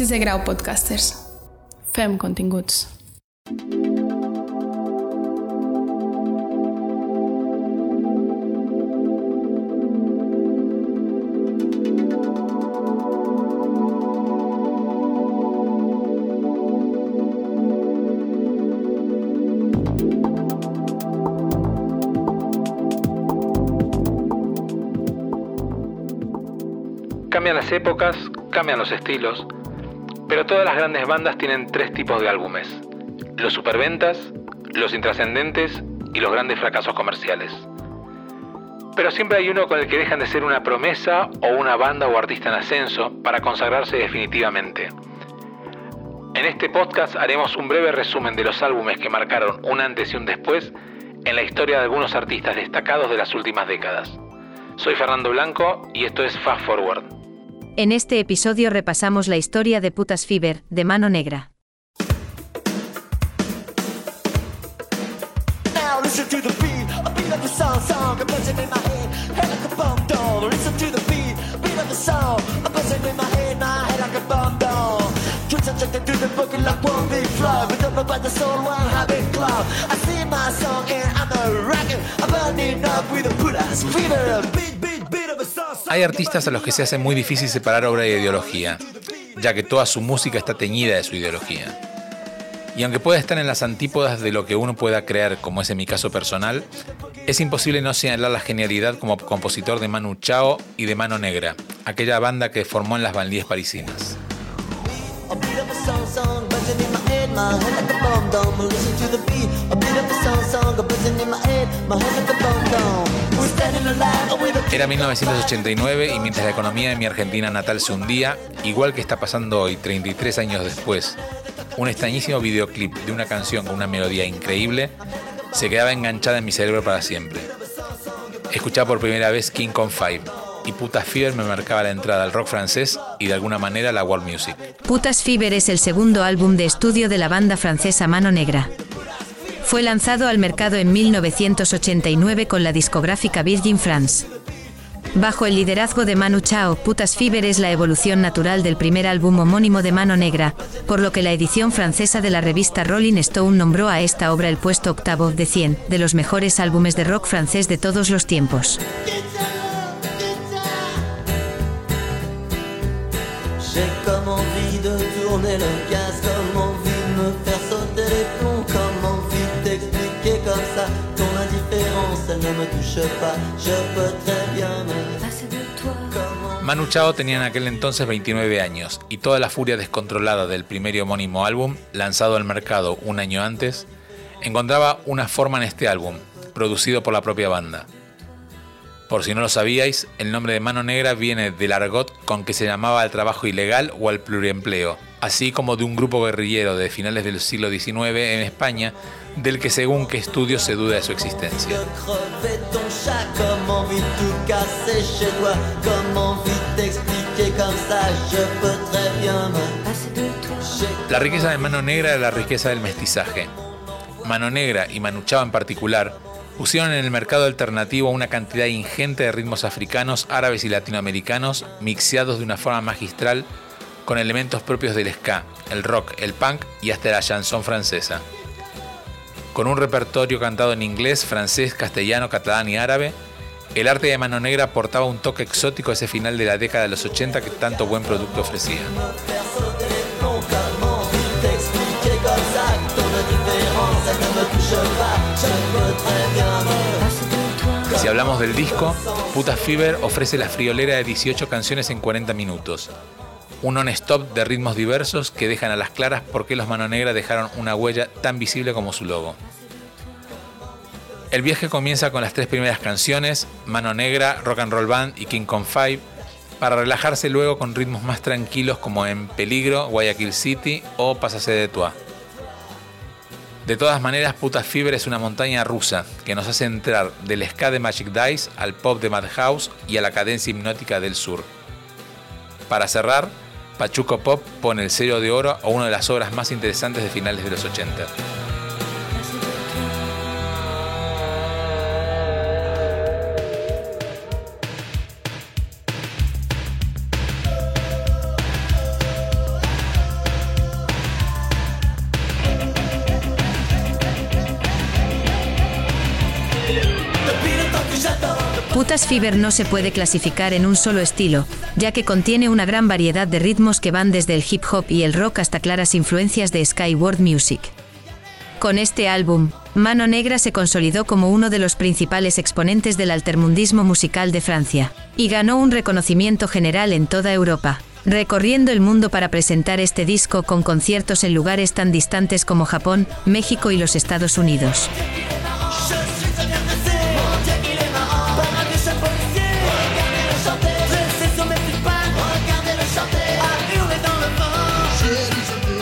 Sisè grau podcasters. Fem continguts. Cambian las épocas, cambian los estilos, pero todas las grandes bandas tienen tres tipos de álbumes. Los superventas, los intrascendentes y los grandes fracasos comerciales. Pero siempre hay uno con el que dejan de ser una promesa o una banda o artista en ascenso para consagrarse definitivamente. En este podcast haremos un breve resumen de los álbumes que marcaron un antes y un después en la historia de algunos artistas destacados de las últimas décadas. Soy Fernando Blanco y esto es Fast Forward. En este episodio repasamos la historia de Putas Fever, de Mano Negra. Hay artistas a los que se hace muy difícil separar obra y ideología, ya que toda su música está teñida de su ideología. Y aunque pueda estar en las antípodas de lo que uno pueda creer, como es en mi caso personal, es imposible no señalar la genialidad como compositor de Manu Chao y de Mano Negra, aquella banda que formó en las banlieues parisinas. Era 1989 y mientras la economía de mi Argentina natal se hundía, igual que está pasando hoy, 33 años después, un extrañísimo videoclip de una canción con una melodía increíble se quedaba enganchada en mi cerebro para siempre. Escuchaba por primera vez King Kong 5 y Puta Fever me marcaba la entrada al rock francés y de alguna manera la world music. Putas Fever es el segundo álbum de estudio de la banda francesa Mano Negra. Fue lanzado al mercado en 1989 con la discográfica Virgin France. Bajo el liderazgo de Manu Chao, Putas Fever es la evolución natural del primer álbum homónimo de Mano Negra, por lo que la edición francesa de la revista Rolling Stone nombró a esta obra el puesto octavo de 100 de los mejores álbumes de rock francés de todos los tiempos. T'expliquer comme ça ton indifférence, elle ne me touche pas, je peux très bien me passer de toi. Comme Manu Chao tenía en aquel entonces 29 años y toda la furia descontrolada del primer y homónimo álbum, lanzado al mercado un año antes, encontraba una forma en este álbum, producido por la propia banda. Por si no lo sabíais, el nombre de Mano Negra viene del argot con que se llamaba al trabajo ilegal o al pluriempleo, así como de un grupo guerrillero de finales del siglo XIX en España, del que según qué estudios se duda de su existencia. La riqueza de Mano Negra era la riqueza del mestizaje. Mano Negra y Manu Chao en particular pusieron en el mercado alternativo una cantidad ingente de ritmos africanos, árabes y latinoamericanos mixeados de una forma magistral con elementos propios del ska, el rock, el punk y hasta la chanson francesa. Con un repertorio cantado en inglés, francés, castellano, catalán y árabe, el arte de Mano Negra aportaba un toque exótico a ese final de la década de los 80 que tanto buen producto ofrecía. Si hablamos del disco, Puta Fever ofrece la friolera de 18 canciones en 40 minutos. Un non-stop de ritmos diversos que dejan a las claras por qué los Mano Negra dejaron una huella tan visible como su logo. El viaje comienza con las tres primeras canciones, Mano Negra, Rock and Roll Band y King Kong 5, para relajarse luego con ritmos más tranquilos como En Peligro, Guayaquil City o Pásase de Tua. De todas maneras, Puta Fever es una montaña rusa que nos hace entrar del ska de Magic Dice al pop de Madhouse y a la cadencia hipnótica del sur. Para cerrar, Pachuco Pop pone el sello de oro a una de las obras más interesantes de finales de los 80. Fever no se puede clasificar en un solo estilo, ya que contiene una gran variedad de ritmos que van desde el hip hop y el rock hasta claras influencias de Skyward Music. Con este álbum, Mano Negra se consolidó como uno de los principales exponentes del altermundismo musical de Francia, y ganó un reconocimiento general en toda Europa, recorriendo el mundo para presentar este disco con conciertos en lugares tan distantes como Japón, México y los Estados Unidos.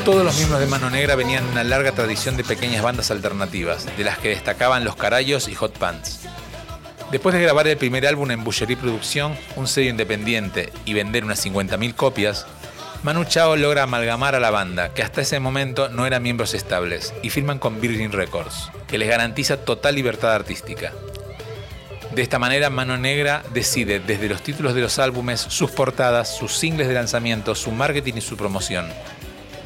Todos los miembros de Mano Negra venían de una larga tradición de pequeñas bandas alternativas, de las que destacaban Los Carayos y Hot Pants. Después de grabar el primer álbum en Boucherie Producción, un sello independiente, y vender unas 50.000 copias, Manu Chao logra amalgamar a la banda, que hasta ese momento no eran miembros estables, y firman con Virgin Records, que les garantiza total libertad artística. De esta manera, Mano Negra decide desde los títulos de los álbumes, sus portadas, sus singles de lanzamiento, su marketing y su promoción,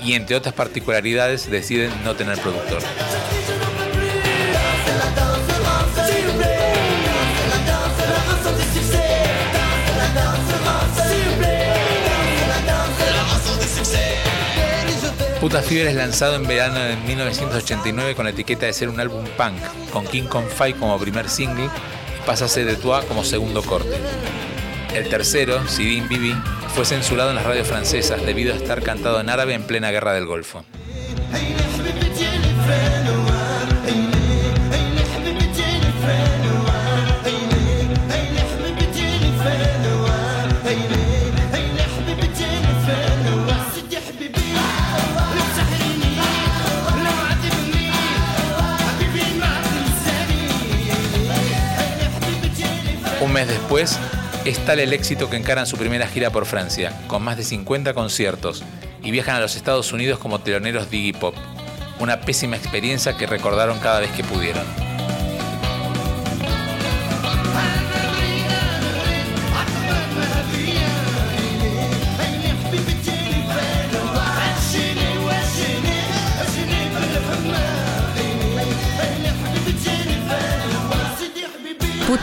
y entre otras particularidades deciden no tener productor. Puta Fever es lanzado en verano de 1989 con la etiqueta de ser un álbum punk, con King Kong Fight como primer single y pasa a de Toi como segundo corte. El tercero, Sidin Bibi, fue censurado en las radios francesas debido a estar cantado en árabe en plena guerra del Golfo. Un mes después, es tal el éxito que encaran su primera gira por Francia, con más de 50 conciertos, y viajan a los Estados Unidos como teloneros de Iggy Pop. Una pésima experiencia que recordaron cada vez que pudieron.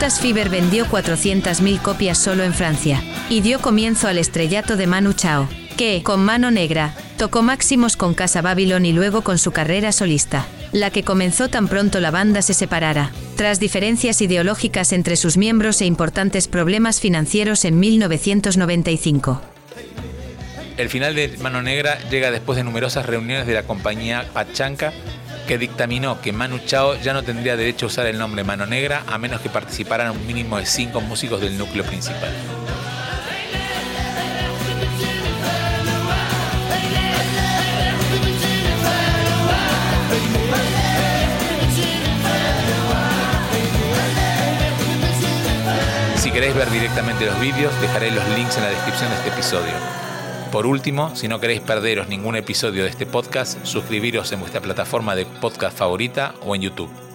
Putas Fever vendió 400.000 copias solo en Francia, y dio comienzo al estrellato de Manu Chao, que, con Mano Negra, tocó máximos con Casa Babylon y luego con su carrera solista, la que comenzó tan pronto la banda se separara, tras diferencias ideológicas entre sus miembros e importantes problemas financieros en 1995. El final de Mano Negra llega después de numerosas reuniones de la compañía Pachanca que dictaminó que Manu Chao ya no tendría derecho a usar el nombre Mano Negra a menos que participaran un mínimo de cinco músicos del núcleo principal. Si queréis ver directamente los vídeos, dejaré los links en la descripción de este episodio. Por último, si no queréis perderos ningún episodio de este podcast, suscribiros en vuestra plataforma de podcast favorita o en YouTube.